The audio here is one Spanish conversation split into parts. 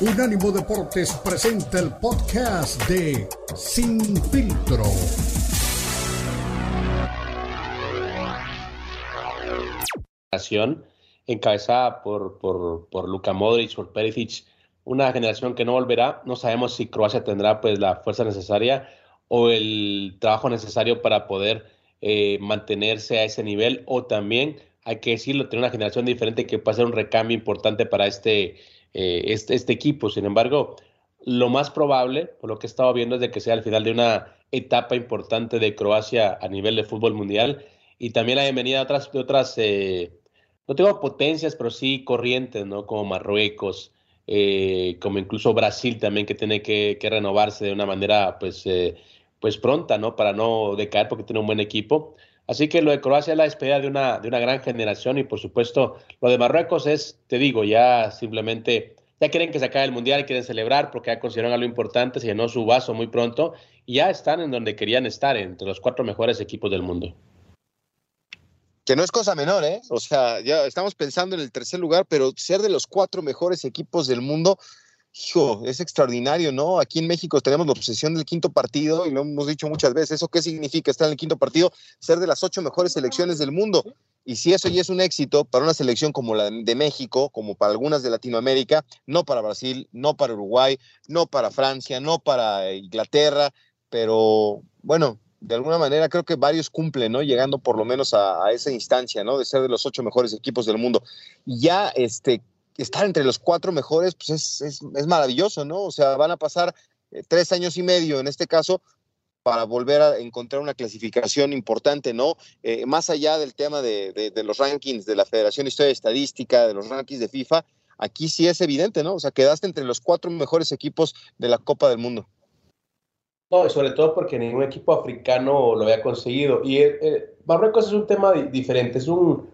Unánimo Deportes presenta el podcast de Sin Filtro. Encabezada por, por, por Luka Modric, por Perisic, una generación que no volverá. No sabemos si Croacia tendrá pues la fuerza necesaria o el trabajo necesario para poder eh, mantenerse a ese nivel o también hay que decirlo, tener una generación diferente que puede ser un recambio importante para este, eh, este, este, equipo. Sin embargo, lo más probable, por lo que he estado viendo, es de que sea al final de una etapa importante de Croacia a nivel de fútbol mundial y también la bienvenida de otras, de otras eh, no tengo potencias, pero sí corrientes, ¿no? Como Marruecos, eh, como incluso Brasil también, que tiene que, renovarse de una manera, pues, pues pronta, ¿no? Para no decaer porque tiene un buen equipo. Así que lo de Croacia es la despedida de una, de una gran generación y por supuesto lo de Marruecos es, te digo, ya simplemente, ya quieren que se acabe el Mundial, quieren celebrar porque ya consideran algo importante, se llenó su vaso muy pronto y ya están en donde querían estar, entre los cuatro mejores equipos del mundo. Que no es cosa menor, ¿eh? O sea, ya estamos pensando en el tercer lugar, pero ser de los cuatro mejores equipos del mundo, hijo, es extraordinario, ¿no? Aquí en México tenemos la obsesión del quinto partido y lo hemos dicho muchas veces. ¿Eso qué significa estar en el quinto partido? Ser de las ocho mejores selecciones del mundo. Y si eso ya es un éxito para una selección como la de México, como para algunas de Latinoamérica, no para Brasil, no para Uruguay, no para Francia, no para Inglaterra, pero bueno, de alguna manera creo que varios cumplen, ¿no? Llegando por lo menos a, esa instancia, ¿no? De ser de los ocho mejores equipos del mundo. Ya, este, estar entre los cuatro mejores, pues es, es, maravilloso, ¿no? O sea, van a pasar eh, tres años y medio en este caso para volver a encontrar una clasificación importante, ¿no? Eh, más allá del tema de, de, los rankings de la Federación de Historia y Estadística, de los rankings de FIFA, aquí sí es evidente, ¿no? O sea, quedaste entre los cuatro mejores equipos de la Copa del Mundo. No, sobre todo porque ningún equipo africano lo había conseguido. Y eh, Marruecos es un tema diferente, es un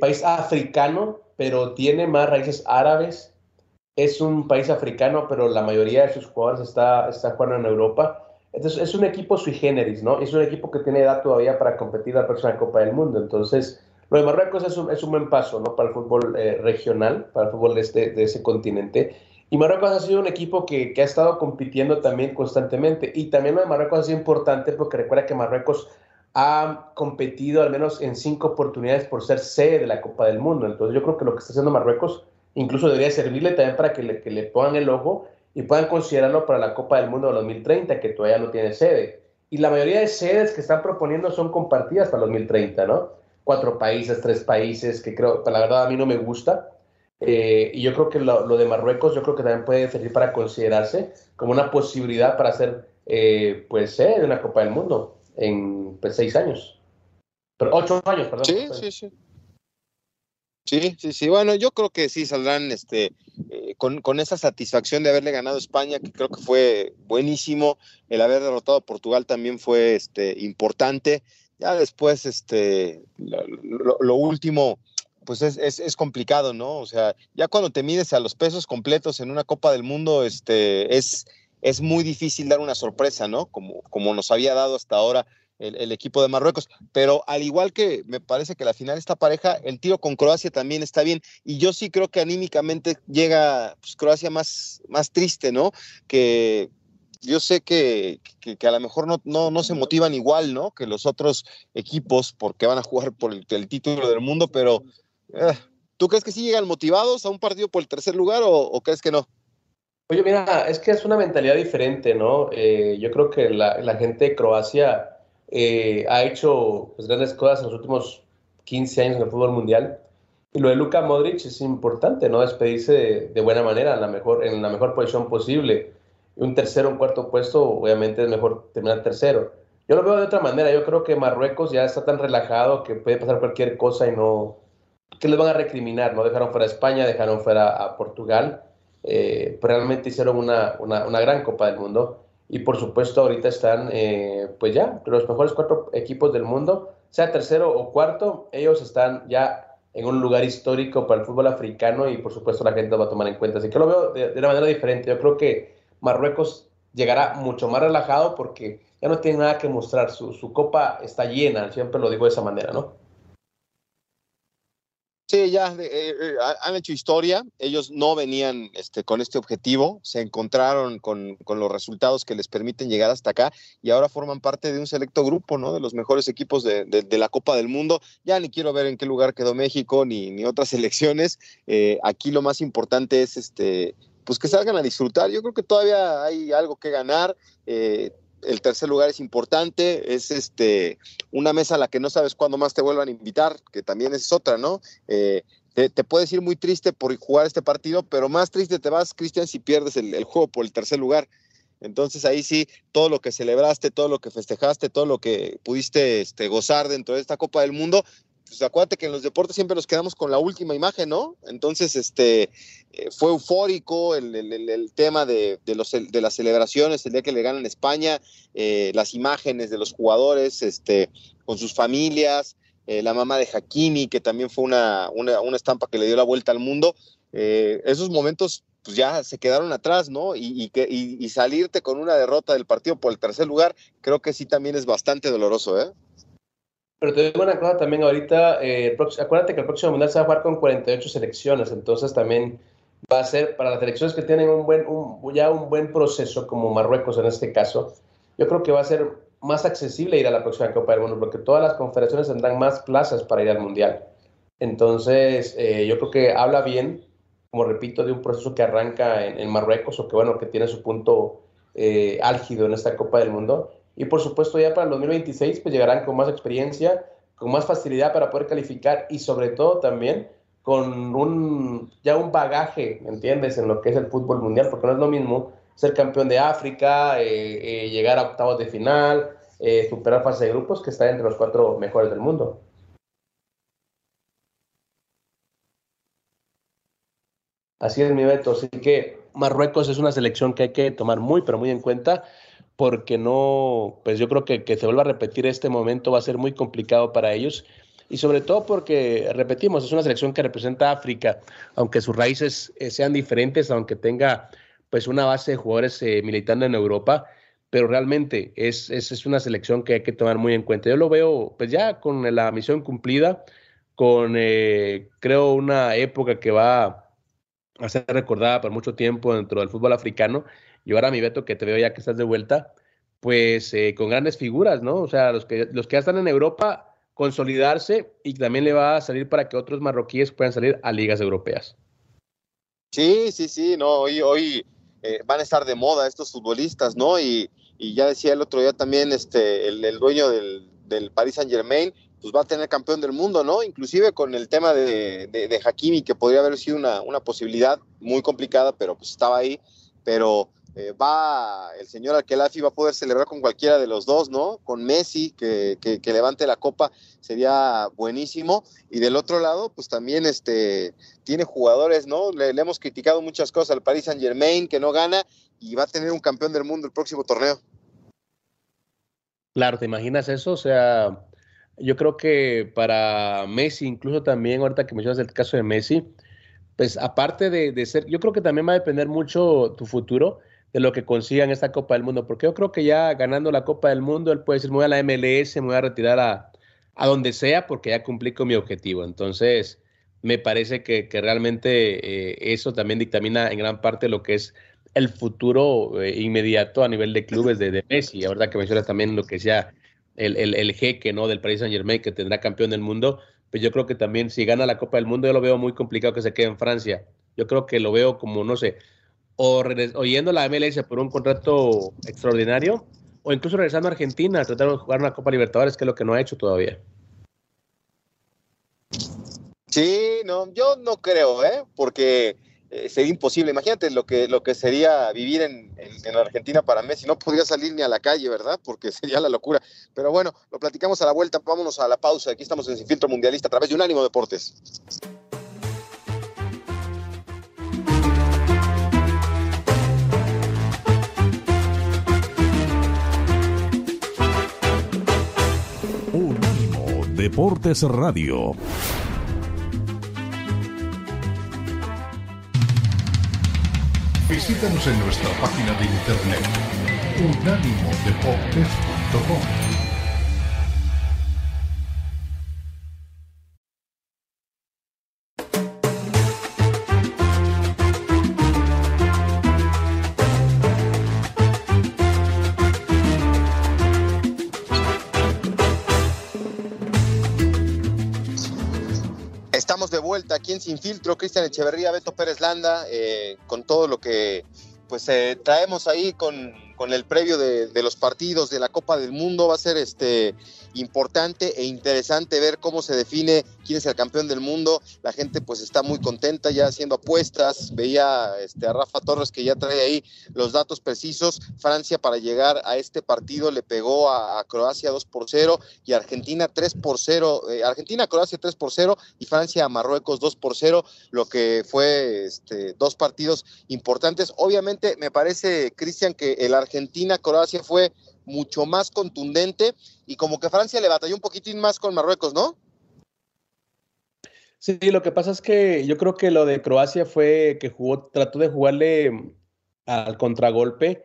país africano pero tiene más raíces árabes. Es un país africano, pero la mayoría de sus jugadores está, está jugando en Europa. Entonces, es un equipo sui generis, ¿no? Es un equipo que tiene edad todavía para competir la próxima Copa del Mundo. Entonces, lo de Marruecos es un, es un buen paso, ¿no? Para el fútbol eh, regional, para el fútbol de, este, de ese continente. Y Marruecos ha sido un equipo que, que, ha estado compitiendo también constantemente. Y también lo de Marruecos ha sido importante porque recuerda que Marruecos ha competido al menos en cinco oportunidades por ser sede de la Copa del Mundo. Entonces yo creo que lo que está haciendo Marruecos incluso debería servirle también para que le, que le pongan el ojo y puedan considerarlo para la Copa del Mundo de 2030, que todavía no tiene sede. Y la mayoría de sedes que están proponiendo son compartidas para 2030, ¿no? Cuatro países, tres países, que creo, la verdad a mí no me gusta. Eh, y yo creo que lo, de Marruecos, yo creo que también puede servir para considerarse como una posibilidad para ser, eh, pues, sede de una Copa del Mundo en pues, seis años. Pero ocho años, perdón. Sí, sí, sí. Sí, sí, sí. Bueno, yo creo que sí saldrán este, eh, con, con, esa satisfacción de haberle ganado a España, que creo que fue buenísimo. El haber derrotado a Portugal también fue este, importante. Ya después, este, lo, último, pues es, es, es, complicado, ¿no? O sea, ya cuando te mides a los pesos completos en una Copa del Mundo, este, es, es muy difícil dar una sorpresa, ¿no? Como, como nos había dado hasta ahora el, equipo de Marruecos. Pero al igual que me parece que la final esta pareja, el tiro con Croacia también está bien. Y yo sí creo que anímicamente llega pues, Croacia más, más triste, ¿no? Que yo sé que, que, a lo mejor no, no, no, se motivan igual, ¿no? Que los otros equipos porque van a jugar por el, título del mundo, pero eh, ¿tú crees que sí llegan motivados a un partido por el tercer lugar o crees que no? Oye, mira, es que es una mentalidad diferente, ¿no? Eh, yo creo que la, la gente de Croacia eh, ha hecho pues, grandes cosas en los últimos 15 años en el fútbol mundial. Y lo de Luka Modric es importante, ¿no? Despedirse de, buena manera, en la, mejor, en la mejor posición posible. Un tercero, un cuarto puesto, obviamente es mejor terminar tercero. Yo lo veo de otra manera. Yo creo que Marruecos ya está tan relajado que puede pasar cualquier cosa y no. que les van a recriminar? ¿No? Dejaron fuera a España, dejaron fuera a Portugal eh, realmente hicieron una, una, gran Copa del Mundo y por supuesto ahorita están eh, pues ya los mejores cuatro equipos del mundo, sea tercero o cuarto, ellos están ya en un lugar histórico para el fútbol africano y por supuesto la gente lo va a tomar en cuenta. Así que lo veo de, una manera diferente. Yo creo que Marruecos llegará mucho más relajado porque ya no tiene nada que mostrar, su, su copa está llena, siempre lo digo de esa manera, ¿no? Sí, ya eh, eh, han hecho historia. Ellos no venían este, con este objetivo, se encontraron con, con, los resultados que les permiten llegar hasta acá y ahora forman parte de un selecto grupo, ¿no? De los mejores equipos de, de, de la Copa del Mundo. Ya ni quiero ver en qué lugar quedó México ni, ni otras selecciones. Eh, aquí lo más importante es este, pues que salgan a disfrutar. Yo creo que todavía hay algo que ganar. Eh, el tercer lugar es importante, es este una mesa a la que no sabes cuándo más te vuelvan a invitar, que también es otra, ¿no? Eh, te, puedes ir muy triste por jugar este partido, pero más triste te vas, Cristian, si pierdes el, el, juego por el tercer lugar. Entonces ahí sí, todo lo que celebraste, todo lo que festejaste, todo lo que pudiste este, gozar dentro de esta Copa del Mundo, pues acuérdate que en los deportes siempre nos quedamos con la última imagen, ¿no? Entonces, este, eh, fue eufórico el, tema de, de, los, de, las celebraciones, el día que le ganan España, eh, las imágenes de los jugadores, este, con sus familias, eh, la mamá de Hakimi, que también fue una, una, una, estampa que le dio la vuelta al mundo. Esos momentos pues ya se quedaron atrás, ¿no? Y, y, que, y, y salirte con una derrota del partido por el tercer lugar, creo que sí también es bastante doloroso, ¿eh? Pero te digo una cosa también ahorita, eh, acuérdate que el próximo mundial se va a jugar con 48 selecciones, entonces también va a ser para las selecciones que tienen un buen, ya un buen proceso, como Marruecos en este caso, yo creo que va a ser más accesible ir a la próxima Copa del Mundo, porque todas las confederaciones tendrán más plazas para ir al mundial. Entonces, eh, yo creo que habla bien, como repito, de un proceso que arranca en, en Marruecos o que, bueno, que tiene su punto eh, álgido en esta Copa del Mundo y por supuesto ya para el 2026 pues llegarán con más experiencia, con más facilidad para poder calificar y sobre todo también con un, ya un bagaje, ¿me entiendes?, en lo que es el fútbol mundial, porque no es lo mismo ser campeón de África, eh, eh, llegar a octavos de final, eh, superar fase de grupos, que estar entre los cuatro mejores del mundo. Así es mi Beto, así que Marruecos es una selección que hay que tomar muy, pero muy en cuenta porque no, pues yo creo que que se vuelva a repetir este momento va a ser muy complicado para ellos y sobre todo porque, repetimos, es una selección que representa a África, aunque sus raíces eh, sean diferentes, aunque tenga pues una base de jugadores eh, militando en Europa, pero realmente es, es, es, una selección que hay que tomar muy en cuenta. Yo lo veo pues ya con la misión cumplida, con eh, creo una época que va a ser recordada por mucho tiempo dentro del fútbol africano y ahora, mi Beto, que te veo ya que estás de vuelta, pues eh, con grandes figuras, ¿no? O sea, los que, los que ya están en Europa, consolidarse y también le va a salir para que otros marroquíes puedan salir a ligas europeas. Sí, sí, sí, no, hoy, hoy eh, van a estar de moda estos futbolistas, ¿no? Y, y ya decía el otro día también este, el, el dueño del, del, Paris Saint Germain, pues va a tener campeón del mundo, ¿no? Inclusive con el tema de, de, de Hakimi, que podría haber sido una, una posibilidad muy complicada, pero pues estaba ahí, pero eh, va el señor Alquelafi va a poder celebrar con cualquiera de los dos, ¿no? Con Messi, que, que, levante la copa, sería buenísimo. Y del otro lado, pues también este, tiene jugadores, ¿no? Le, hemos criticado muchas cosas al Paris Saint Germain, que no gana, y va a tener un campeón del mundo el próximo torneo. Claro, ¿te imaginas eso? O sea, yo creo que para Messi, incluso también, ahorita que mencionas el caso de Messi, pues aparte de ser, yo creo que también va a depender mucho tu futuro de lo que consiga en esta Copa del Mundo, porque yo creo que ya ganando la Copa del Mundo, él puede decir, me voy a la MLS, me voy a retirar a, a donde sea, porque ya cumplí con mi objetivo. Entonces, me parece que, que realmente eh, eso también dictamina en gran parte lo que es el futuro eh, inmediato a nivel de clubes de, de Messi. La verdad que mencionas también lo que decía el, el, el, jeque ¿no? del Paris Saint Germain, que tendrá campeón del mundo, pues yo creo que también si gana la Copa del Mundo, yo lo veo muy complicado que se quede en Francia. Yo creo que lo veo como, no sé, o, o yendo a la MLS por un contrato extraordinario, o incluso regresando a Argentina a tratar de jugar una Copa Libertadores, que es lo que no ha hecho todavía. Sí, no, yo no creo, ¿eh? porque eh, sería imposible. Imagínate lo que, lo que sería vivir en, en, en, Argentina para Messi. No podría salir ni a la calle, ¿verdad? Porque sería la locura. Pero bueno, lo platicamos a la vuelta. Vámonos a la pausa. Aquí estamos en Sin Filtro Mundialista a través de Unánimo Deportes. Deportes Radio. Visítanos en nuestra página de internet unánimodeportes.com. Sin Filtro, Cristian Echeverría, Beto Pérez Landa, eh, con todo lo que pues eh, traemos ahí con, con el previo de, los partidos de la Copa del Mundo. Va a ser este importante e interesante ver cómo se define quién es el campeón del mundo. La gente pues está muy contenta ya haciendo apuestas. Veía este, a Rafa Torres que ya trae ahí los datos precisos. Francia para llegar a este partido le pegó a, Croacia 2 por 0 y Argentina 3 por 0. Eh, Argentina, Croacia 3 por 0 y Francia a Marruecos 2 por 0, lo que fue este, dos partidos importantes. Obviamente me parece, Cristian, que el Argentina-Croacia fue mucho más contundente y como que Francia le batalló un poquitín más con Marruecos, ¿no? Sí, lo que pasa es que yo creo que lo de Croacia fue que jugó, trató de jugarle al contragolpe,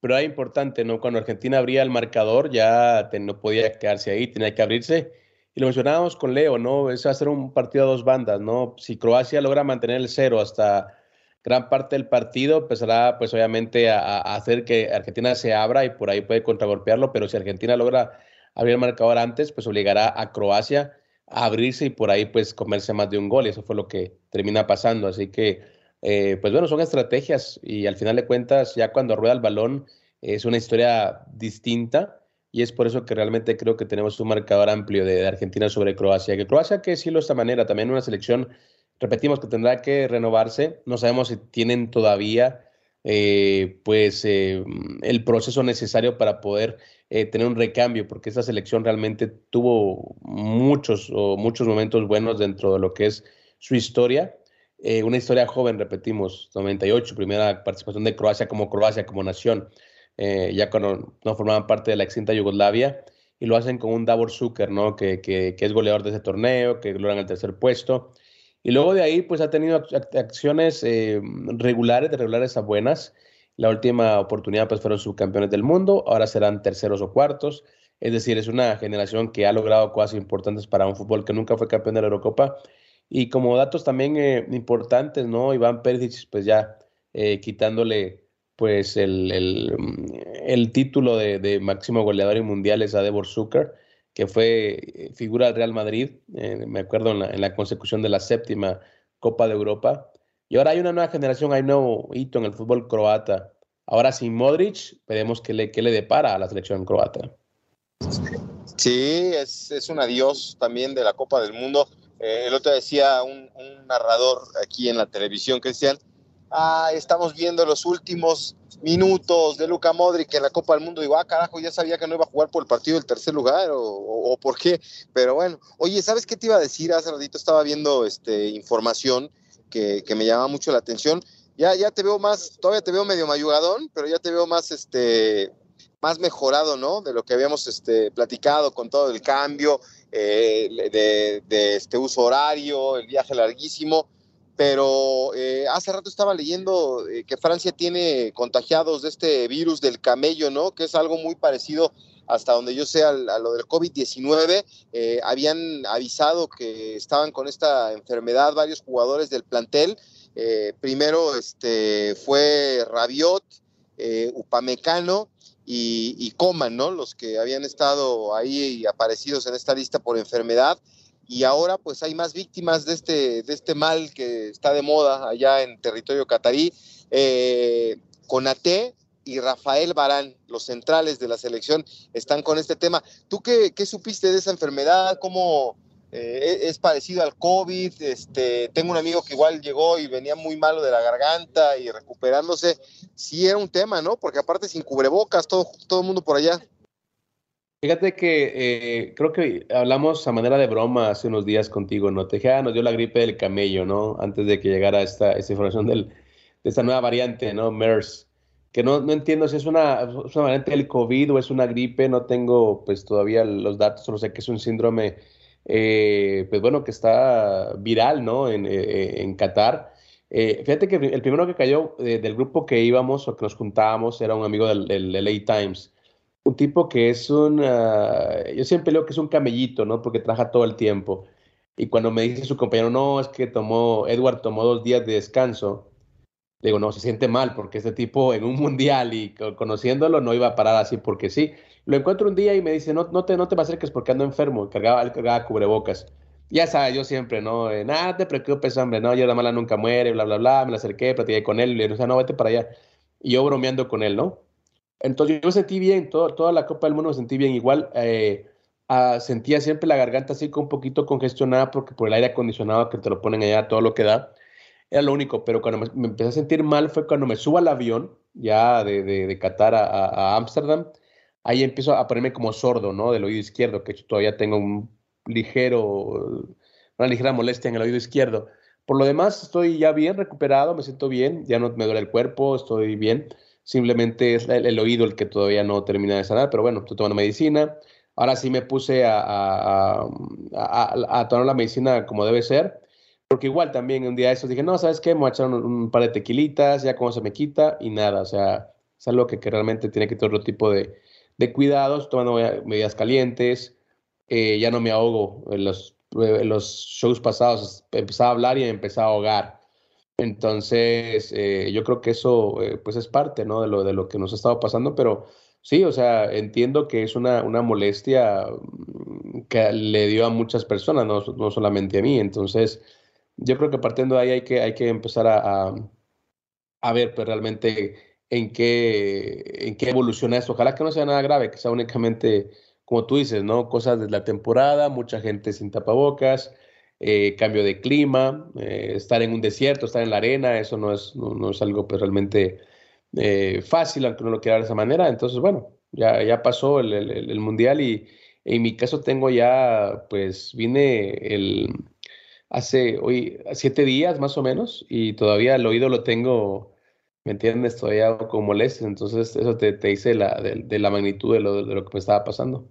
pero era importante, ¿no? Cuando Argentina abría el marcador ya no podía quedarse ahí, tenía que abrirse. Y lo mencionábamos con Leo, ¿no? A ser un partido a dos bandas, ¿no? Si Croacia logra mantener el cero hasta gran parte del partido empezará pues obviamente a, hacer que Argentina se abra y por ahí puede contragolpearlo, pero si Argentina logra abrir el marcador antes, pues obligará a Croacia a abrirse y por ahí pues comerse más de un gol y eso fue lo que termina pasando, así que eh, pues bueno, son estrategias y al final de cuentas ya cuando rueda el balón es una historia distinta y es por eso que realmente creo que tenemos un marcador amplio de, Argentina sobre Croacia, que Croacia que decirlo de esta manera, también una selección repetimos que tendrá que renovarse. No sabemos si tienen todavía eh, pues eh, el proceso necesario para poder eh, tener un recambio, porque esta selección realmente tuvo muchos o muchos momentos buenos dentro de lo que es su historia. una historia joven, repetimos, 98, primera participación de Croacia como Croacia, como nación, ya cuando no formaban parte de la extinta Yugoslavia, y lo hacen con un Davor Zucker, ¿no? Que, que, que es goleador de ese torneo, que logran el tercer puesto. Y luego de ahí, pues ha tenido acciones eh, regulares, de regulares a buenas. La última oportunidad, pues fueron subcampeones del mundo, ahora serán terceros o cuartos. Es decir, es una generación que ha logrado cosas importantes para un fútbol que nunca fue campeón de la Eurocopa. Y como datos también eh, importantes, ¿no? Iván Perisic, pues ya eh, quitándole pues el, el, el título de, de, máximo goleador en mundiales a Devor Zucker que fue eh, figura del Real Madrid, eh, me acuerdo en la, consecución de la séptima Copa de Europa. Y ahora hay una nueva generación, hay nuevo hito en el fútbol croata. Ahora sin Modric, veremos qué le, qué le depara a la selección croata. Sí, es, es un adiós también de la Copa del Mundo. Eh, el otro decía un, un narrador aquí en la televisión, Cristian, ah, estamos viendo los últimos minutos de Luca Modric en la Copa del Mundo. Digo, ah, carajo, ya sabía que no iba a jugar por el partido del tercer lugar o, o, o, por qué. Pero bueno, oye, ¿sabes qué te iba a decir? Hace ratito estaba viendo este, información que, me llama mucho la atención. Ya, ya te veo más, todavía te veo medio mayugadón, pero ya te veo más, este, más mejorado, ¿no? De lo que habíamos este, platicado con todo el cambio eh, de, de este uso horario, el viaje larguísimo pero eh, hace rato estaba leyendo eh, que Francia tiene contagiados de este virus del camello, ¿no? Que es algo muy parecido hasta donde yo sé a, lo del COVID-19. Eh, habían avisado que estaban con esta enfermedad varios jugadores del plantel. Eh, primero este, fue Rabiot, Upamecano y, y Coman, ¿no? Los que habían estado ahí aparecidos en esta lista por enfermedad y ahora pues hay más víctimas de este, de este mal que está de moda allá en territorio catarí. Eh, Conate y Rafael Barán, los centrales de la selección, están con este tema. ¿Tú qué, qué supiste de esa enfermedad? ¿Cómo eh, es parecido al COVID? Este, tengo un amigo que igual llegó y venía muy malo de la garganta y recuperándose. Sí era un tema, ¿no? Porque aparte sin cubrebocas, todo, todo el mundo por allá. Fíjate que eh, creo que hablamos a manera de broma hace unos días contigo, ¿no? Tejada nos dio la gripe del camello, ¿no? Antes de que llegara esta, esta información del, de esta nueva variante, ¿no? MERS. Que no, no entiendo si es una, variante del COVID o es una gripe, no tengo pues todavía los datos, solo sé que es un síndrome, eh, pues bueno, que está viral, ¿no? En, eh, en Qatar. Fíjate que el primero que cayó del grupo que íbamos o que nos juntábamos era un amigo del, del LA Times un tipo que es un, uh, yo siempre leo que es un camellito, ¿no? Porque trabaja todo el tiempo. Y cuando me dice su compañero, no, es que tomó, Edward tomó dos días de descanso, le digo, no, se siente mal porque este tipo en un mundial y conociéndolo no iba a parar así porque sí. Lo encuentro un día y me dice, no, no, te, no te me acerques porque ando enfermo, cargaba, cargaba cubrebocas. ya sabes, yo siempre, ¿no? nada te preocupes, hombre, no, yo la mala nunca muere, bla, bla, bla. Me la acerqué, platiqué con él, le dije, no, vete para allá. Y yo bromeando con él, ¿no? Entonces yo me sentí bien, todo, toda la Copa del Mundo me sentí bien. Igual eh, ah, sentía siempre la garganta así con un poquito congestionada porque por el aire acondicionado que te lo ponen allá, todo lo que da. Era lo único, pero cuando me, empecé a sentir mal fue cuando me subo al avión, ya de, de, de Qatar a Ámsterdam, ahí empiezo a ponerme como sordo, ¿no? Del oído izquierdo, que todavía tengo un ligero, una ligera molestia en el oído izquierdo. Por lo demás, estoy ya bien recuperado, me siento bien, ya no me duele el cuerpo, estoy bien. Simplemente es el, oído el que todavía no termina de sanar, pero bueno, estoy tomando medicina. Ahora sí me puse a, a, a, tomar la medicina como debe ser, porque igual también un día eso dije, no, ¿sabes qué? Me voy a echar un, par de tequilitas, ya como se me quita y nada, o sea, es algo que, realmente tiene que tener otro tipo de, de cuidados, tomando medidas calientes, eh, ya no me ahogo. En los, los shows pasados empezaba a hablar y empezaba a ahogar. Entonces, eh, yo creo que eso eh, pues es parte ¿no? de, lo, de lo que nos ha estado pasando, pero sí, o sea, entiendo que es una, una molestia mm, que le dio a muchas personas, no, no, solamente a mí. Entonces, yo creo que partiendo de ahí hay que, hay que empezar a, a, ver pues, realmente en qué, en qué evoluciona esto. Ojalá que no sea nada grave, que sea únicamente como tú dices, ¿no? Cosas de la temporada, mucha gente sin tapabocas, eh, cambio de clima, eh, estar en un desierto, estar en la arena, eso no es, no, es algo pues, realmente eh, fácil, aunque uno lo quiera de esa manera. Entonces, bueno, ya, ya pasó el, mundial y en mi caso tengo ya, pues vine el, hace hoy siete días más o menos y todavía el oído lo tengo ¿me entiendes? Todavía con molestias, entonces eso te, te dice la, de, la magnitud de lo, de lo, que me estaba pasando.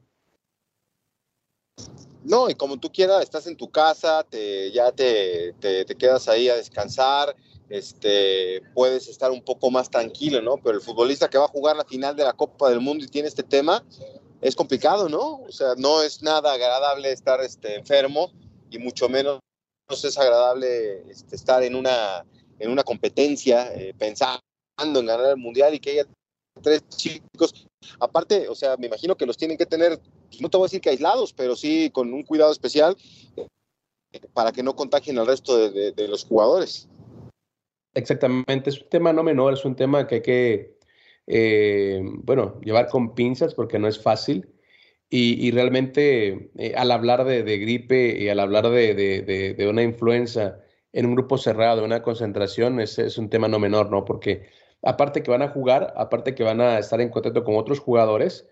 No, y como tú quieras, estás en tu casa, te, ya te, te, quedas ahí a descansar, este, puedes estar un poco más tranquilo, ¿no? Pero el futbolista que va a jugar la final de la Copa del Mundo y tiene este tema, es complicado, ¿no? O sea, no es nada agradable estar este, enfermo y mucho menos es agradable este, estar en una, en una competencia eh, pensando en ganar el mundial y que haya tres chicos. Aparte, o sea, me imagino que los tienen que tener, no te voy a decir que aislados, pero sí con un cuidado especial eh, para que no contagien al resto de, los jugadores. Exactamente, es un tema no menor, es un tema que hay que, eh, bueno, llevar con pinzas porque no es fácil. Y, realmente al hablar de, gripe y al hablar de, una influenza, en un grupo cerrado, una concentración, es un tema no menor, ¿no? Porque aparte que van a jugar, aparte que van a estar en contacto con otros jugadores,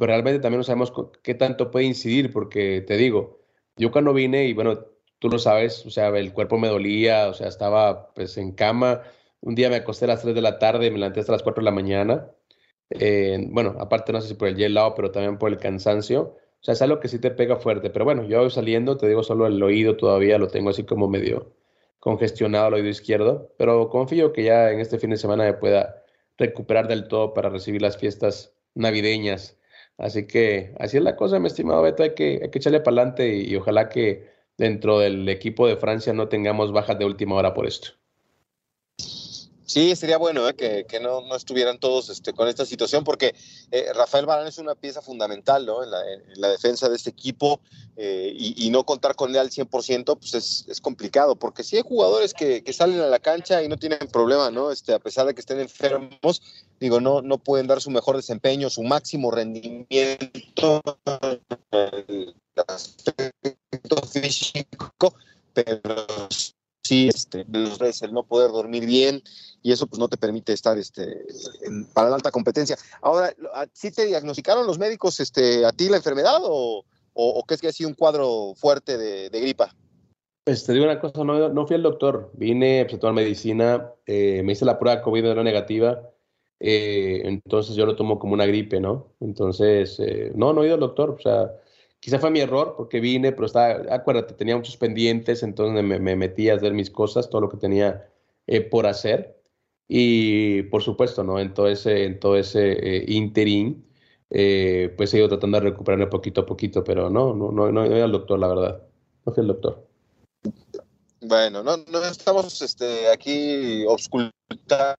pero realmente también no sabemos qué tanto puede incidir, porque te digo, yo cuando vine, y bueno, tú lo sabes, o sea, el cuerpo me dolía, o sea, estaba pues en cama, un día me acosté a las 3 de la tarde, me levanté hasta las 4 de la mañana, eh, bueno, aparte no sé si por el gelado, pero también por el cansancio, o sea, es algo que sí te pega fuerte, pero bueno, yo voy saliendo, te digo, solo el oído todavía lo tengo así como medio, congestionado el oído izquierdo, pero confío que ya en este fin de semana me pueda recuperar del todo para recibir las fiestas navideñas. Así que así es la cosa, mi estimado Beto, hay que, hay que echarle para adelante y, y ojalá que dentro del equipo de Francia no tengamos bajas de última hora por esto. Sí, sería bueno ¿eh? que, no, estuvieran todos este, con esta situación, porque eh, Rafael Barán es una pieza fundamental ¿no? en, la, defensa de este equipo eh, y, no contar con él al 100% pues es, complicado, porque si hay jugadores que, salen a la cancha y no tienen problema, ¿no? Este, a pesar de que estén enfermos, digo, no, no pueden dar su mejor desempeño, su máximo rendimiento, el aspecto físico, pero sí, este, el no poder dormir bien y eso pues no te permite estar este, para la alta competencia. Ahora, ¿sí te diagnosticaron los médicos este, a ti la enfermedad o, o, es que ha sido un cuadro fuerte de, gripa? Pues te digo una cosa, no, fui al doctor, vine pues, a tomar medicina, eh, me hice la prueba COVID, era negativa, eh, entonces yo lo tomo como una gripe, ¿no? Entonces, eh, no, no he ido al doctor, o sea, Quizá fue mi error porque vine, pero estaba, acuérdate, tenía muchos pendientes, entonces me, metí a hacer mis cosas, todo lo que tenía eh, por hacer. Y por supuesto, ¿no? En todo ese, en todo ese eh, interín, eh, pues he ido tratando de recuperarme poquito a poquito, pero no, no, no, no, al doctor, la verdad. No fui al doctor. Bueno, no, no estamos este, aquí obscultando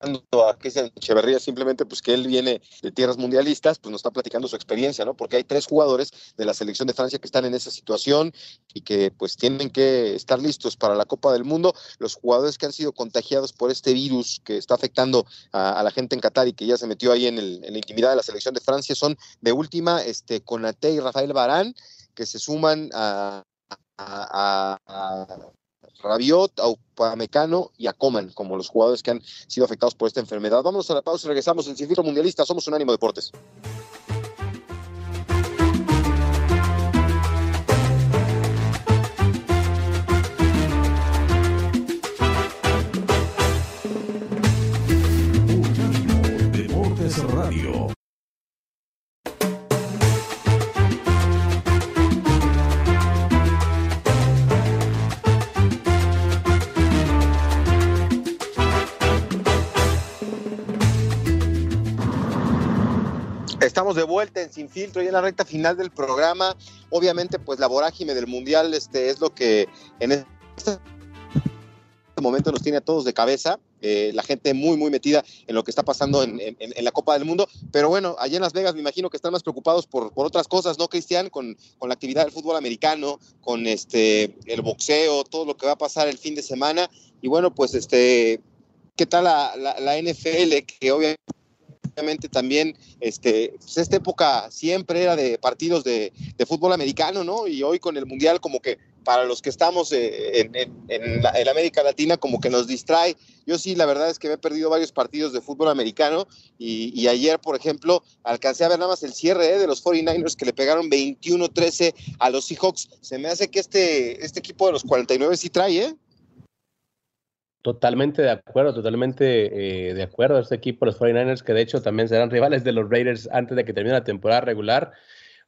a Cristian Echeverría simplemente pues que él viene de tierras mundialistas, pues nos está platicando su experiencia, ¿no? Porque hay tres jugadores de la selección de Francia que están en esa situación y que pues tienen que estar listos para la Copa del Mundo. Los jugadores que han sido contagiados por este virus que está afectando a, la gente en Qatar y que ya se metió ahí en, la intimidad de la selección de Francia son de última, este, Conate y Rafael Barán, que se suman a Rabiot, Upamecano y Acoman como los jugadores que han sido afectados por esta enfermedad. Vamos a la pausa y regresamos en Circuito Mundialista. Somos un ánimo. Deportes de vuelta en Sin Filtro y en la recta final del programa. Obviamente, pues la vorágine del Mundial este, es lo que en este momento nos tiene a todos de cabeza. Eh, la gente muy, muy metida en lo que está pasando en, la Copa del Mundo. Pero bueno, allá en Las Vegas me imagino que están más preocupados por, por otras cosas, ¿no, Cristian? Con, con, la actividad del fútbol americano, con este, el boxeo, todo lo que va a pasar el fin de semana. Y bueno, pues este, ¿qué tal la, la NFL? Que obviamente obviamente también este, pues esta época siempre era de partidos de, fútbol americano, ¿no? Y hoy con el Mundial como que para los que estamos eh, en, América Latina como que nos distrae. Yo sí, la verdad es que me he perdido varios partidos de fútbol americano y, ayer, por ejemplo, alcancé a ver nada más el cierre eh, de los 49ers que le pegaron 21-13 a los Seahawks. Se me hace que este, este equipo de los 49 sí trae, ¿eh? Totalmente de acuerdo, totalmente eh, de acuerdo. Este equipo, los 49ers, que de hecho también serán rivales de los Raiders antes de que termine la temporada regular,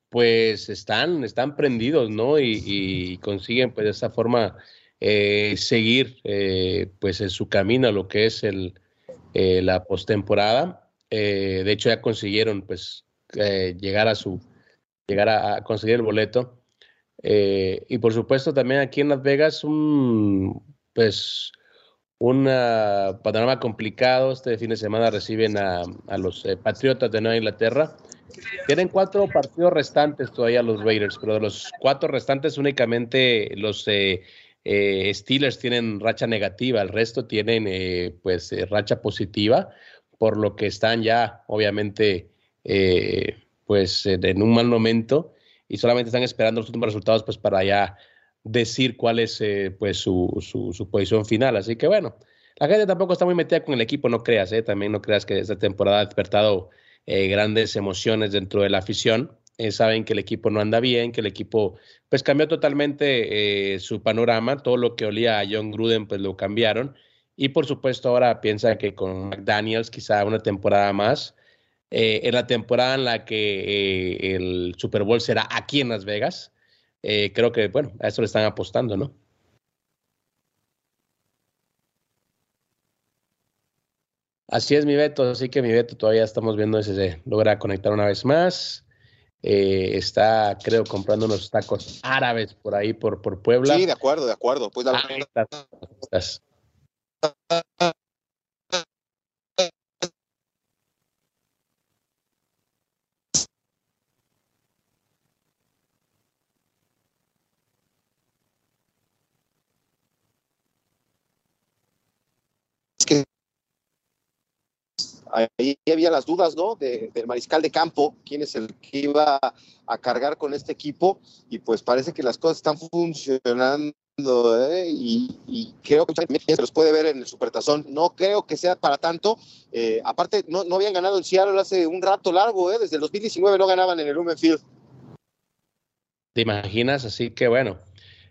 pues están, están prendidos, ¿no? Y, consiguen, pues, de esa forma eh, seguir, eh, pues, en su camino a lo que es el, la postemporada. de hecho, ya consiguieron, pues, llegar a su, llegar a, conseguir el boleto. y por supuesto, también aquí en Las Vegas, pues, un panorama complicado. Este fin de semana reciben a, los eh, Patriotas de Nueva Inglaterra. Tienen cuatro partidos restantes todavía los Raiders, pero de los cuatro restantes únicamente los eh, eh, Steelers tienen racha negativa, el resto tienen pues racha positiva, por lo que están ya obviamente pues en un mal momento y solamente están esperando los últimos resultados pues para ya decir cuál es eh, pues su, su, posición final. Así que bueno, la gente tampoco está muy metida con el equipo, no creas, ¿eh? también no creas que esta temporada ha despertado eh, grandes emociones dentro de la afición. Saben que el equipo no anda bien, que el equipo pues cambió totalmente su panorama, todo lo que olía a John Gruden pues lo cambiaron y por supuesto ahora piensa que con McDaniels quizá una temporada más, en la temporada en la que el Super Bowl será aquí en Las Vegas, eh, creo que, bueno, a eso le están apostando, ¿no? Así es, mi Beto. Así que mi Beto todavía estamos viendo si se logra conectar una vez más. Eh, está, creo, comprando unos tacos árabes por ahí, por, por Puebla. Sí, de acuerdo, de acuerdo. Pues la... ahí había las dudas, ¿no? del mariscal de campo, quién es el que iba a cargar con este equipo, y pues parece que las cosas están funcionando. ¿eh? Y, creo que se los puede ver en el Supertazón. No creo que sea para tanto. Eh, aparte, no, no, habían ganado en Seattle hace un rato largo, ¿eh? desde el 2019 no ganaban en el Lumen Field. ¿Te imaginas? Así que bueno,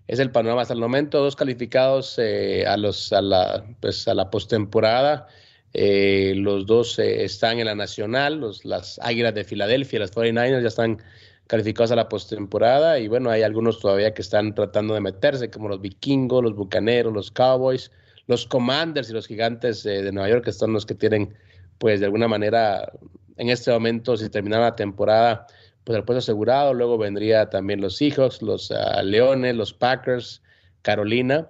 es el panorama hasta el momento. Dos calificados eh, a, los, a la, pues, a la postemporada. Eh, los dos eh, están en la nacional, los, las Águilas de Filadelfia, las 49ers ya están calificados a la postemporada y bueno, hay algunos todavía que están tratando de meterse, como los vikingos, los bucaneros, los cowboys, los commanders y los gigantes de Nueva York, que son los que tienen, pues de alguna manera, en este momento, si terminara la temporada, pues el puesto asegurado, luego vendría también los Seahawks, los ah, Leones, los Packers, Carolina.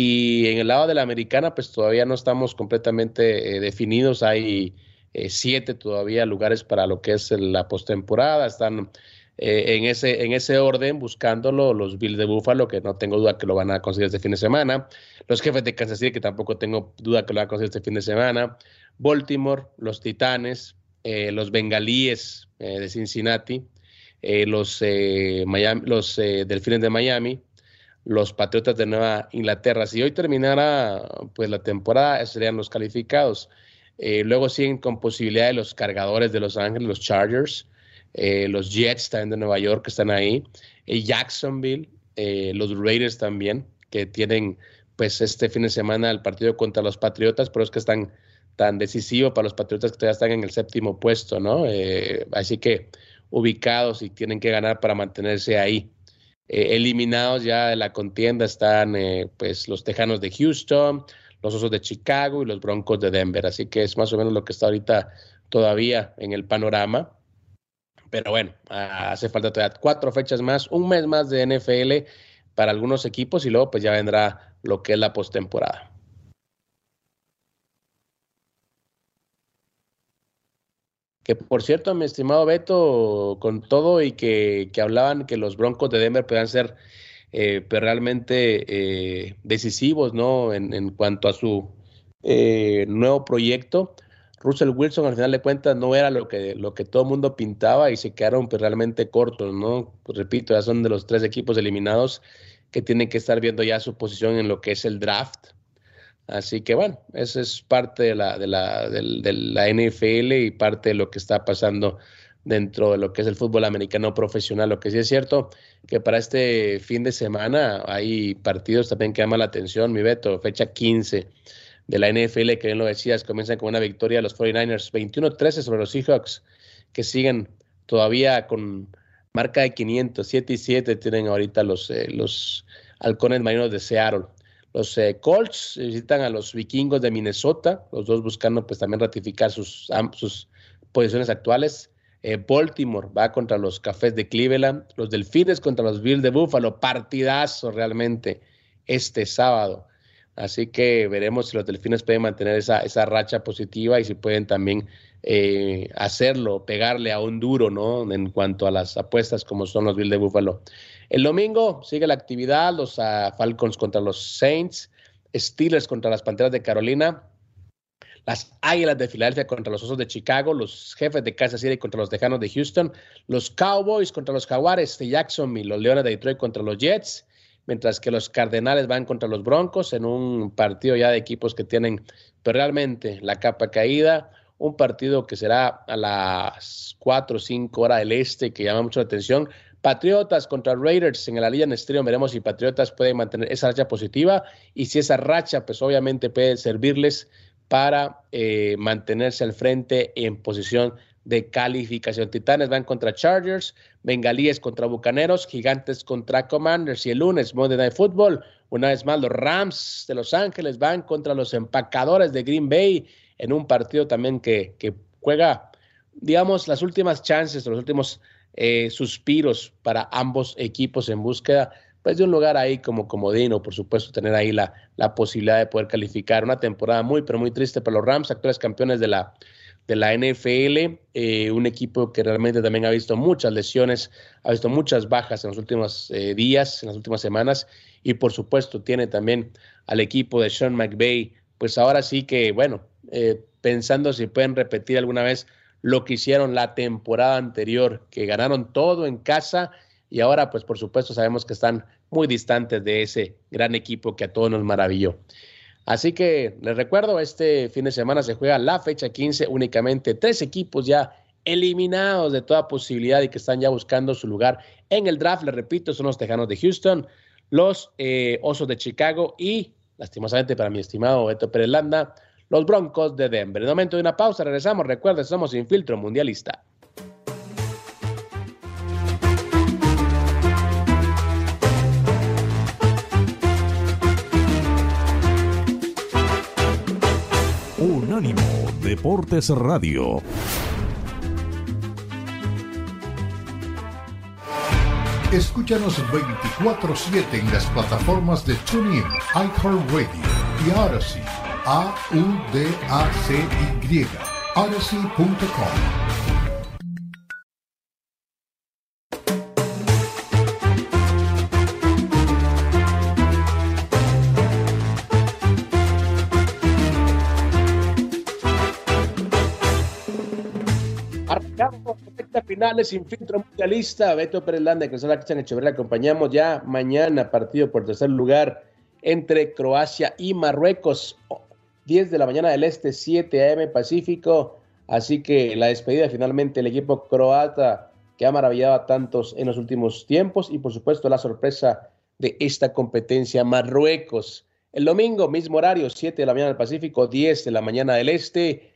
Y en el lado de la americana, pues todavía no estamos completamente eh, definidos. Hay eh, siete todavía lugares para lo que es la postemporada. Están eh, en, ese, en ese orden buscándolo los Bills de Buffalo, que no tengo duda que lo van a conseguir este fin de semana. Los jefes de Kansas City, que tampoco tengo duda que lo van a conseguir este fin de semana. Baltimore, los Titanes, los Bengalíes de Cincinnati, los, Miami, los Delfines de Miami los Patriotas de Nueva Inglaterra. Si hoy terminara pues la temporada, serían los calificados. Eh, luego siguen con posibilidad de los cargadores de Los Ángeles, los Chargers, eh, los Jets también de Nueva York que están ahí, eh, Jacksonville, los Raiders también, que tienen pues este fin de semana el partido contra los Patriotas, pero es que están tan decisivos para los Patriotas que todavía están en el séptimo puesto, ¿no? así que ubicados y tienen que ganar para mantenerse ahí. Eh, eliminados ya de la contienda están eh, pues los Tejanos de Houston, los Osos de Chicago y los Broncos de Denver. Así que es más o menos lo que está ahorita todavía en el panorama. Pero bueno, hace falta todavía cuatro fechas más, un mes más de NFL para algunos equipos y luego pues ya vendrá lo que es la postemporada. Que por cierto, mi estimado Beto, con todo y que, hablaban que los Broncos de Denver puedan ser eh, pues, realmente eh, decisivos ¿no? En, cuanto a su eh, nuevo proyecto, Russell Wilson al final de cuentas no era lo que, lo que todo el mundo pintaba y se quedaron pues, realmente cortos, ¿no? Pues, repito, ya son de los tres equipos eliminados que tienen que estar viendo ya su posición en lo que es el draft. Así que bueno, eso es parte de la, de la, de, la NFL y parte de lo que está pasando dentro de lo que es el fútbol americano profesional. Lo que sí es cierto que para este fin de semana hay partidos también que llaman la atención, mi Beto, fecha 15 de la NFL, que bien lo decías, comienzan con una victoria de los 49ers 21-13 sobre los Seahawks, que siguen todavía con marca de 500, 7 y 7 tienen ahorita los, eh, los halcones marinos de Seattle. Los eh, Colts visitan a los vikingos de Minnesota, los dos buscando pues también ratificar sus, sus posiciones actuales. Eh, Baltimore va contra los Cafés de Cleveland, los Delfines contra los Bills de Buffalo, partidazo realmente este sábado. Así que veremos si los Delfines pueden mantener esa, racha positiva y si pueden también eh, hacerlo, pegarle a un duro, ¿no? En cuanto a las apuestas como son los Bills de Buffalo. El domingo sigue la actividad, los uh, Falcons contra los Saints, Steelers contra las Panteras de Carolina, las Águilas de Filadelfia contra los Osos de Chicago, los Jefes de Kansas City contra los Tejanos de Houston, los Cowboys contra los Jaguares de Jacksonville, los Leones de Detroit contra los Jets, mientras que los Cardenales van contra los Broncos en un partido ya de equipos que tienen pero realmente la capa caída, un partido que será a las 4 o 5 horas del este que llama mucho la atención. Patriotas contra Raiders en la Liga Stream. Veremos si Patriotas pueden mantener esa racha positiva y si esa racha, pues obviamente puede servirles para eh, mantenerse al frente en posición de calificación. Titanes van contra Chargers, Bengalíes contra Bucaneros, Gigantes contra Commanders y el lunes Monday Night Football. Una vez más, los Rams de Los Ángeles van contra los empacadores de Green Bay en un partido también que, que juega, digamos, las últimas chances, los últimos eh, suspiros para ambos equipos en búsqueda pues de un lugar ahí como comodino, por supuesto, tener ahí la, la posibilidad de poder calificar. Una temporada muy, pero muy triste para los Rams, actuales campeones de la, de la NFL, eh, un equipo que realmente también ha visto muchas lesiones, ha visto muchas bajas en los últimos eh, días, en las últimas semanas, y por supuesto tiene también al equipo de Sean McVay, pues ahora sí que, bueno, pensando si pueden repetir alguna vez lo que hicieron la temporada anterior, que ganaron todo en casa y ahora pues por supuesto sabemos que están muy distantes de ese gran equipo que a todos nos maravilló. Así que les recuerdo, este fin de semana se juega la fecha 15, únicamente tres equipos ya eliminados de toda posibilidad y que están ya buscando su lugar en el draft. Les repito, son los Tejanos de Houston, los eh, Osos de Chicago y, lastimosamente para mi estimado Beto Pérez Landa, los Broncos de Denver. En el momento de una pausa, regresamos. Recuerda, somos Infiltro Mundialista. Unánimo Deportes Radio. Escúchanos 24-7 en las plataformas de TuneIn, iHeartRadio y Odyssey. A-U-D-A-C-Y. Odyssey.com. finales sin filtro mundialista. Beto Pérez Landa y Cristian Echeverría acompañamos ya mañana partido por tercer lugar entre Croacia y Marruecos. 10 de la mañana del Este, 7 AM Pacífico. Así que la despedida finalmente el equipo croata que ha maravillado a tantos en los últimos tiempos y por supuesto la sorpresa de esta competencia Marruecos. El domingo, mismo horario, 7 de la mañana del Pacífico, 10 de la mañana del Este.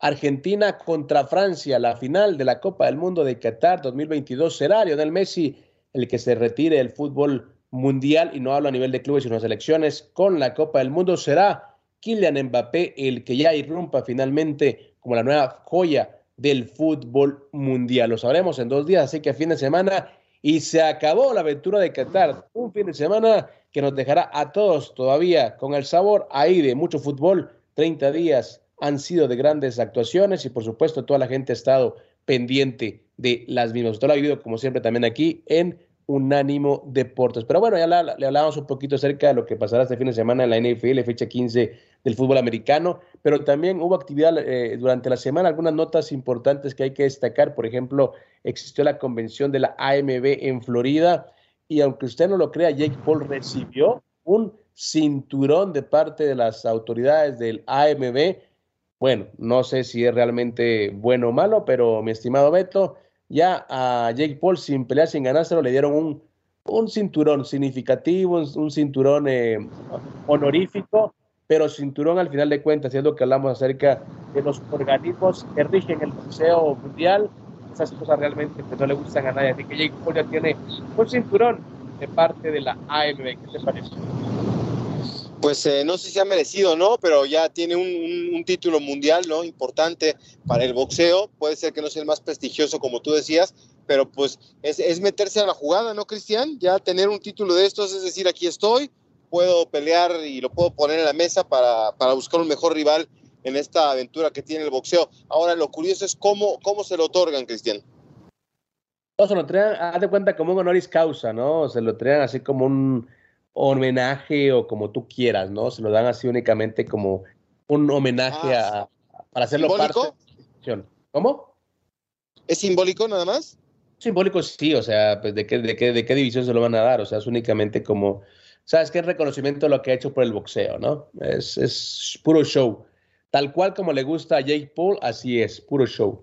Argentina contra Francia, la final de la Copa del Mundo de Qatar 2022 será Lionel Messi el que se retire del fútbol mundial y no hablo a nivel de clubes sino selecciones con la Copa del Mundo será Kylian Mbappé el que ya irrumpa finalmente como la nueva joya del fútbol mundial. Lo sabremos en dos días, así que a fin de semana y se acabó la aventura de Qatar. Un fin de semana que nos dejará a todos todavía con el sabor ahí de mucho fútbol. 30 días han sido de grandes actuaciones y por supuesto toda la gente ha estado pendiente de las mismas. Usted lo ha vivido como siempre también aquí en Unánimo Deportes. Pero bueno, ya le hablábamos un poquito acerca de lo que pasará este fin de semana en la NFL, fecha 15 del fútbol americano, pero también hubo actividad eh, durante la semana, algunas notas importantes que hay que destacar. Por ejemplo, existió la convención de la AMB en Florida y aunque usted no lo crea, Jake Paul recibió un cinturón de parte de las autoridades del AMB bueno, no sé si es realmente bueno o malo, pero mi estimado Beto, ya a Jake Paul sin pelear, sin ganárselo, le dieron un, un cinturón significativo, un, cinturón eh, honorífico, pero cinturón al final de cuentas, es lo que hablamos acerca de los organismos que rigen el boxeo mundial, esas cosas realmente no le gustan a nadie, así que Jake Paul ya tiene un cinturón de parte de la AMB, ¿qué te parece? pues eh, no sé si ha merecido o no, pero ya tiene un, título mundial, ¿no? Importante para el boxeo. Puede ser que no sea el más prestigioso, como tú decías, pero pues es, meterse a la jugada, ¿no, Cristian? Ya tener un título de estos, es decir, aquí estoy, puedo pelear y lo puedo poner en la mesa para, buscar un mejor rival en esta aventura que tiene el boxeo. Ahora, lo curioso es cómo, cómo se lo otorgan, Cristian. No, se lo traen, haz de cuenta como un honoris causa, ¿no? Se lo traen así como un homenaje o como tú quieras, ¿no? Se lo dan así únicamente como un homenaje ah, a, para hacerlo ¿simbólico? parte. ¿Cómo? ¿Es simbólico nada más? Simbólico sí, o sea, pues de qué, de qué, de qué división se lo van a dar, o sea, es únicamente como, sabes que es reconocimiento de lo que ha hecho por el boxeo, ¿no? Es, es puro show. Tal cual como le gusta a Jake Paul, así es, puro show.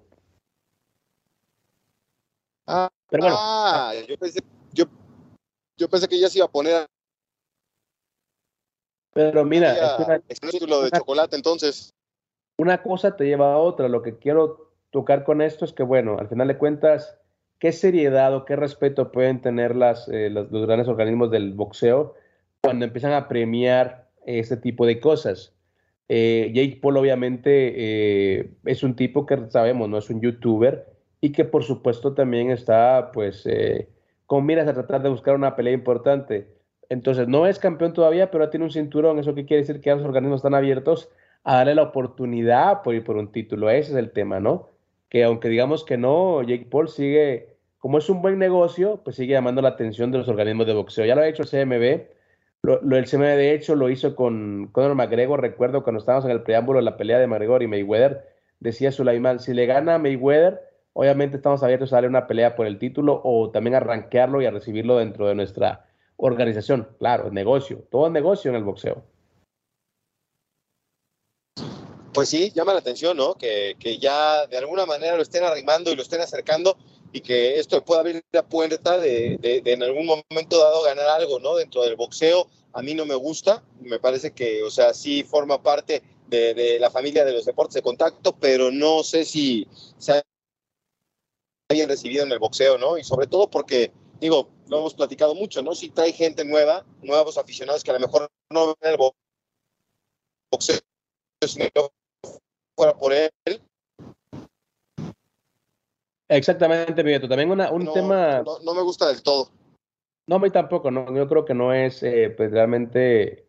Ah, Pero bueno, ah, yo pensé, yo, yo pensé que ya se iba a poner pero mira, es un título de chocolate entonces. Una cosa te lleva a otra. Lo que quiero tocar con esto es que, bueno, al final de cuentas, ¿qué seriedad o qué respeto pueden tener las, eh, los, grandes organismos del boxeo cuando empiezan a premiar este tipo de cosas? Eh, Jake Paul obviamente eh, es un tipo que sabemos, no es un youtuber y que por supuesto también está pues con miras a tratar de buscar una pelea importante. Entonces, no es campeón todavía, pero tiene un cinturón. ¿Eso qué quiere decir? Que los organismos están abiertos a darle la oportunidad por ir por un título. Ese es el tema, ¿no? Que aunque digamos que no, Jake Paul sigue, como es un buen negocio, pues sigue llamando la atención de los organismos de boxeo. Ya lo ha hecho el CMB. Lo, el CMB, de hecho, lo hizo con Conor McGregor. Recuerdo cuando estábamos en el preámbulo de la pelea de McGregor y Mayweather, decía Sulaiman, si le gana a Mayweather, obviamente estamos abiertos a darle una pelea por el título o también a rankearlo y a recibirlo dentro de nuestra organización, claro, negocio, todo negocio en el boxeo. Pues sí, llama la atención, ¿no? Que, ya de alguna manera lo estén arrimando y lo estén acercando y que esto pueda abrir la puerta de, en algún momento dado ganar algo, ¿no? Dentro del boxeo, a mí no me gusta, me parece que, o sea, sí forma parte de, de la familia de los deportes de contacto, pero no sé si se ha bien recibido en el boxeo, ¿no? Y sobre todo porque digo, lo hemos platicado mucho, ¿no? Si trae gente nueva, nuevos aficionados que a lo mejor no ven el boxeo, si no fuera por él. Exactamente, Miguel. También una, un tema... No, me gusta del todo. No, a mí tampoco, no, yo creo que no es, eh, pues realmente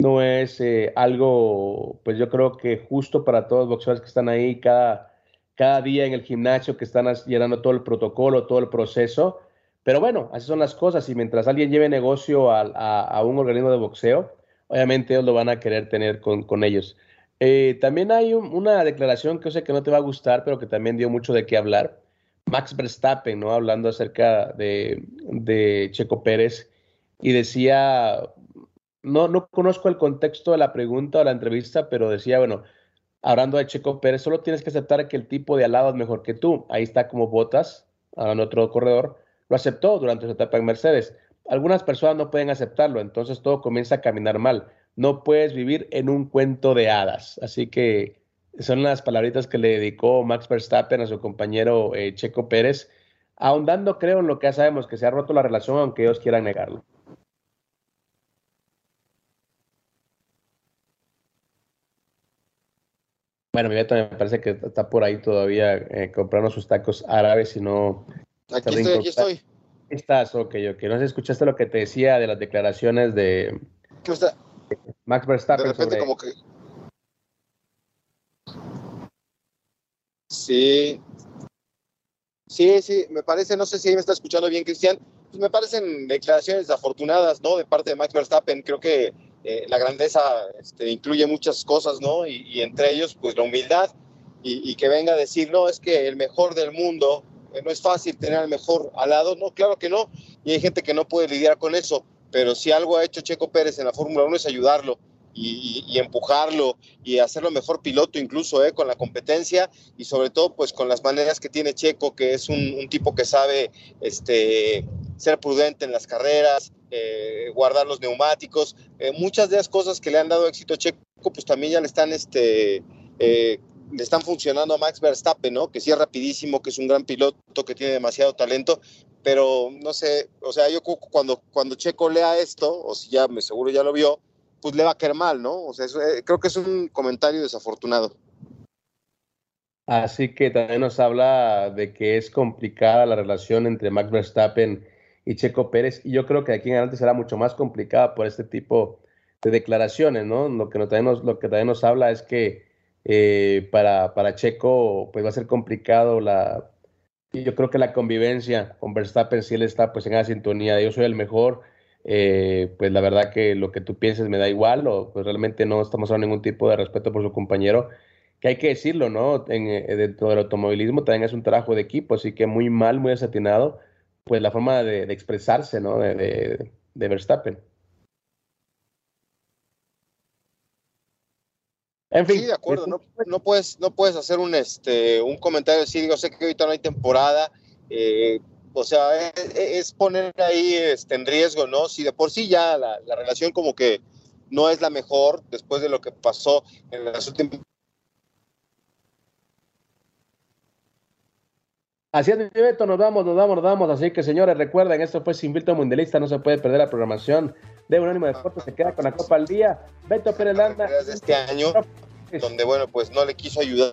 no es eh, algo, pues yo creo que justo para todos los boxeadores que están ahí cada, cada día en el gimnasio, que están llenando todo el protocolo, todo el proceso. Pero bueno, así son las cosas y mientras alguien lleve negocio a, a, un organismo de boxeo, obviamente ellos lo van a querer tener con, con ellos. Eh, también hay una declaración que yo sé que no te va a gustar, pero que también dio mucho de qué hablar. Max Verstappen, ¿no? Hablando acerca de, Checo Pérez y decía, no, no conozco el contexto de la pregunta o la entrevista, pero decía, bueno, hablando de Checo Pérez, solo tienes que aceptar que el tipo de al es mejor que tú. Ahí está como Botas, hablando otro corredor, lo aceptó durante su etapa en Mercedes. Algunas personas no pueden aceptarlo, entonces todo comienza a caminar mal no puedes vivir en un cuento de hadas. Así que son las palabritas que le dedicó Max Verstappen a su compañero eh, Checo Pérez, ahondando creo en lo que ya sabemos, que se ha roto la relación aunque ellos quieran negarlo. Bueno, mi Beto me parece que está por ahí todavía eh, comprando sus tacos árabes y no... Aquí estoy, aquí estoy. Estás, ok, ok. No sé, escuchaste lo que te decía de las declaraciones de... ¿Qué está? Max Verstappen. De repente como que... Sí. Sí, sí, me parece, no sé si me está escuchando bien, Cristian, pues me parecen declaraciones desafortunadas, ¿no? De parte de Max Verstappen. Creo que eh, la grandeza este, incluye muchas cosas, ¿no? Y, entre ellos, pues la humildad y, que venga a decir, no, es que el mejor del mundo, eh, no es fácil tener al mejor al lado, no, claro que no. Y hay gente que no puede lidiar con eso pero si algo ha hecho Checo Pérez en la Fórmula 1 es ayudarlo y, empujarlo y hacerlo mejor piloto incluso eh, con la competencia y sobre todo pues con las maneras que tiene Checo, que es un, tipo que sabe este, ser prudente en las carreras, eh, guardar los neumáticos, eh, muchas de las cosas que le han dado éxito a Checo pues también ya le están este, le están funcionando a Max Verstappen, ¿no? Que sí es rapidísimo, que es un gran piloto, que tiene demasiado talento, pero no sé, o sea, yo cuando, cuando Checo lea esto, o si ya me seguro ya lo vio, pues le va a caer mal, ¿no? O sea, eh, creo que es un comentario desafortunado. Así que también nos habla de que es complicada la relación entre Max Verstappen y Checo Pérez, y yo creo que aquí en adelante será mucho más complicada por este tipo de declaraciones, ¿no? Lo que, también, nos, lo que también nos habla es que eh, para, para Checo pues va a ser complicado la, yo creo que la convivencia con Verstappen, si él está pues en la sintonía yo soy el mejor, eh, pues la verdad que lo que tú pienses me da igual, o pues realmente no estamos hablando ningún tipo de respeto por su compañero, que hay que decirlo, ¿no? En, eh, dentro del automovilismo también es un trabajo de equipo, así que muy mal, muy desatinado, pues la forma de, expresarse, ¿no? De, de Verstappen. En fin. Sí, de acuerdo, no, no, puedes, no puedes hacer un, este, un comentario así, digo, sé que ahorita no hay temporada, eh, o sea, es, poner ahí este, en riesgo, ¿no? Si de por sí ya la, la, relación como que no es la mejor después de lo que pasó en las últimas... Así es, Beto, nos vamos, nos vamos, nos vamos. Así que, señores, recuerden, esto fue Sin Filtro Mundialista, no se puede perder la programación de Unánimo de Deportes se queda con la Copa al Día. Beto Pérez Landa. De este año, donde, bueno, pues no le quiso ayudar.